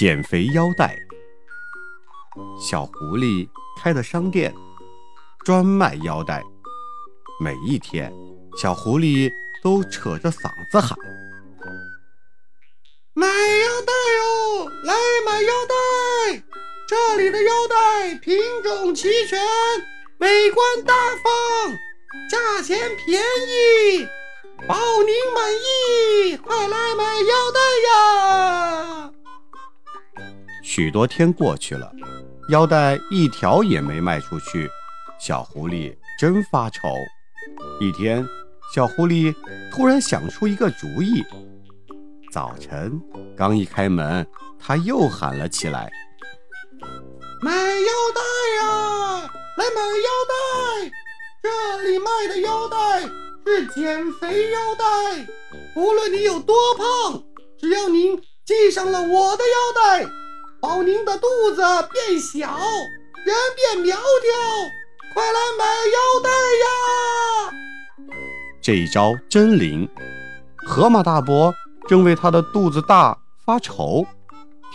减肥腰带。小狐狸开的商店，专卖腰带。每一天，小狐狸都扯着嗓子喊：“买腰带哟，来买腰带！这里的腰带品种齐全，美观大方，价钱便宜，保您满意！快来买腰带呀！”许多天过去了，腰带一条也没卖出去，小狐狸真发愁。一天，小狐狸突然想出一个主意。早晨刚一开门，他又喊了起来：“买腰带呀，来买腰带！这里卖的腰带是减肥腰带，无论你有多胖，只要您系上了我的腰带。”保您的肚子变小，人变苗条，快来买腰带呀！这一招真灵。河马大伯正为他的肚子大发愁，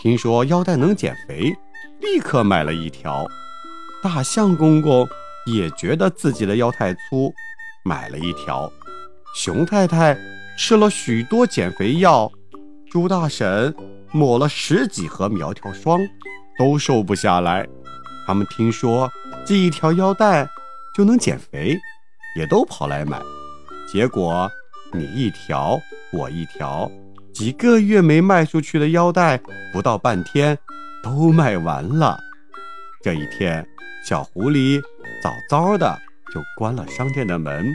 听说腰带能减肥，立刻买了一条。大象公公也觉得自己的腰太粗，买了一条。熊太太吃了许多减肥药，猪大婶。抹了十几盒苗条霜，都瘦不下来。他们听说系一条腰带就能减肥，也都跑来买。结果你一条，我一条，几个月没卖出去的腰带，不到半天都卖完了。这一天，小狐狸早早的就关了商店的门，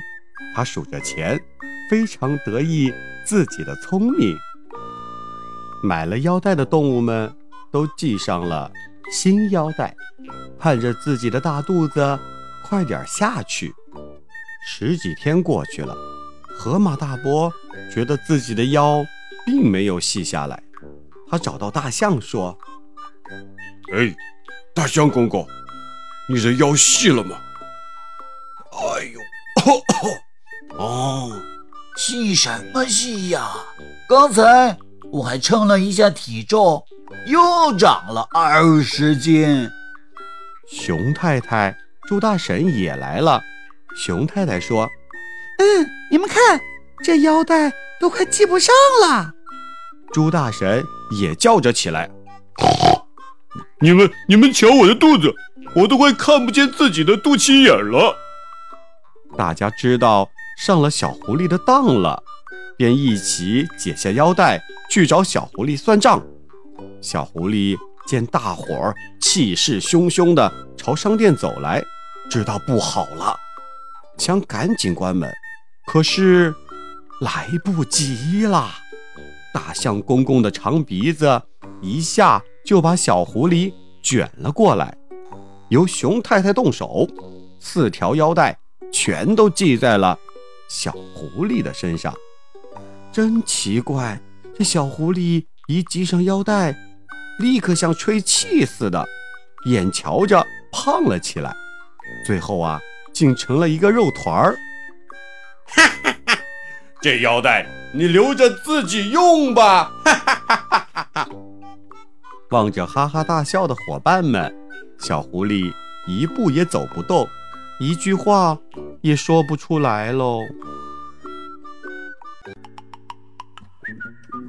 他数着钱，非常得意自己的聪明。买了腰带的动物们都系上了新腰带，盼着自己的大肚子快点下去。十几天过去了，河马大伯觉得自己的腰并没有细下来。他找到大象说：“哎，大象公公，你的腰细了吗？”“哎呦，哦，细什么细呀？刚才……”我还称了一下体重，又长了二十斤。熊太太、猪大婶也来了。熊太太说：“嗯，你们看，这腰带都快系不上了。”猪大婶也叫着起来：“你们，你们瞧我的肚子，我都快看不见自己的肚脐眼了。”大家知道上了小狐狸的当了。便一起解下腰带去找小狐狸算账。小狐狸见大伙儿气势汹汹地朝商店走来，知道不好了，想赶紧关门，可是来不及了。大象公公的长鼻子一下就把小狐狸卷了过来，由熊太太动手，四条腰带全都系在了小狐狸的身上。真奇怪，这小狐狸一系上腰带，立刻像吹气似的，眼瞧着胖了起来，最后啊，竟成了一个肉团儿。哈哈哈！这腰带你留着自己用吧！哈哈哈哈哈！望着哈哈大笑的伙伴们，小狐狸一步也走不动，一句话也说不出来喽。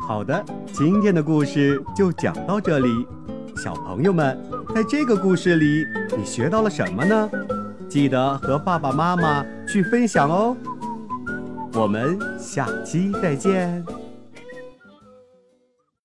好的，今天的故事就讲到这里。小朋友们，在这个故事里，你学到了什么呢？记得和爸爸妈妈去分享哦。我们下期再见。